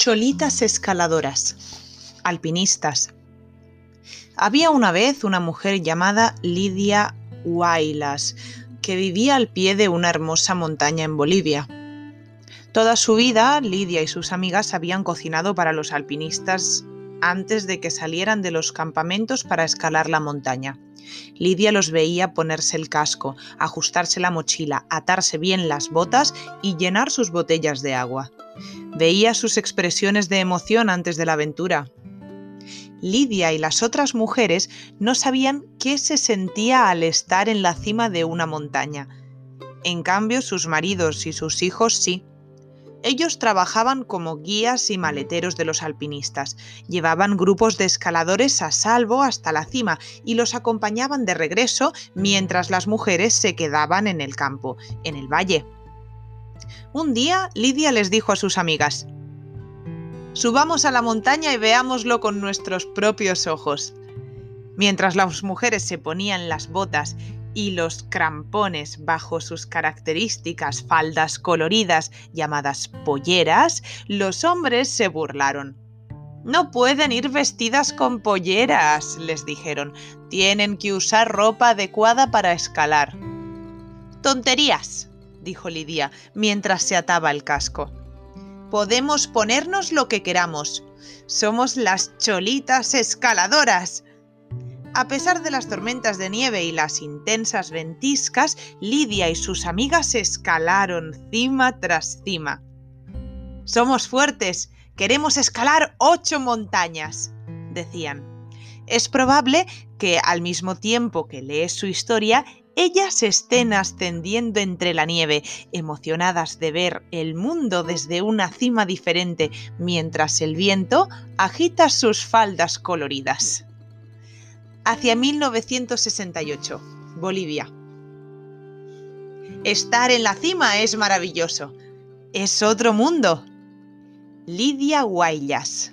Cholitas escaladoras, alpinistas. Había una vez una mujer llamada Lidia Huaylas, que vivía al pie de una hermosa montaña en Bolivia. Toda su vida, Lidia y sus amigas habían cocinado para los alpinistas antes de que salieran de los campamentos para escalar la montaña. Lidia los veía ponerse el casco, ajustarse la mochila, atarse bien las botas y llenar sus botellas de agua. Veía sus expresiones de emoción antes de la aventura. Lidia y las otras mujeres no sabían qué se sentía al estar en la cima de una montaña. En cambio, sus maridos y sus hijos sí. Ellos trabajaban como guías y maleteros de los alpinistas, llevaban grupos de escaladores a salvo hasta la cima y los acompañaban de regreso mientras las mujeres se quedaban en el campo, en el valle. Un día Lidia les dijo a sus amigas, Subamos a la montaña y veámoslo con nuestros propios ojos. Mientras las mujeres se ponían las botas y los crampones bajo sus características faldas coloridas llamadas polleras, los hombres se burlaron. No pueden ir vestidas con polleras, les dijeron. Tienen que usar ropa adecuada para escalar. Tonterías, dijo Lidia mientras se ataba el casco. Podemos ponernos lo que queramos. Somos las cholitas escaladoras. A pesar de las tormentas de nieve y las intensas ventiscas, Lidia y sus amigas escalaron cima tras cima. Somos fuertes, queremos escalar ocho montañas, decían. Es probable que al mismo tiempo que lees su historia, ellas estén ascendiendo entre la nieve, emocionadas de ver el mundo desde una cima diferente, mientras el viento agita sus faldas coloridas hacia 1968, Bolivia. Estar en la cima es maravilloso. Es otro mundo. Lidia Guayas.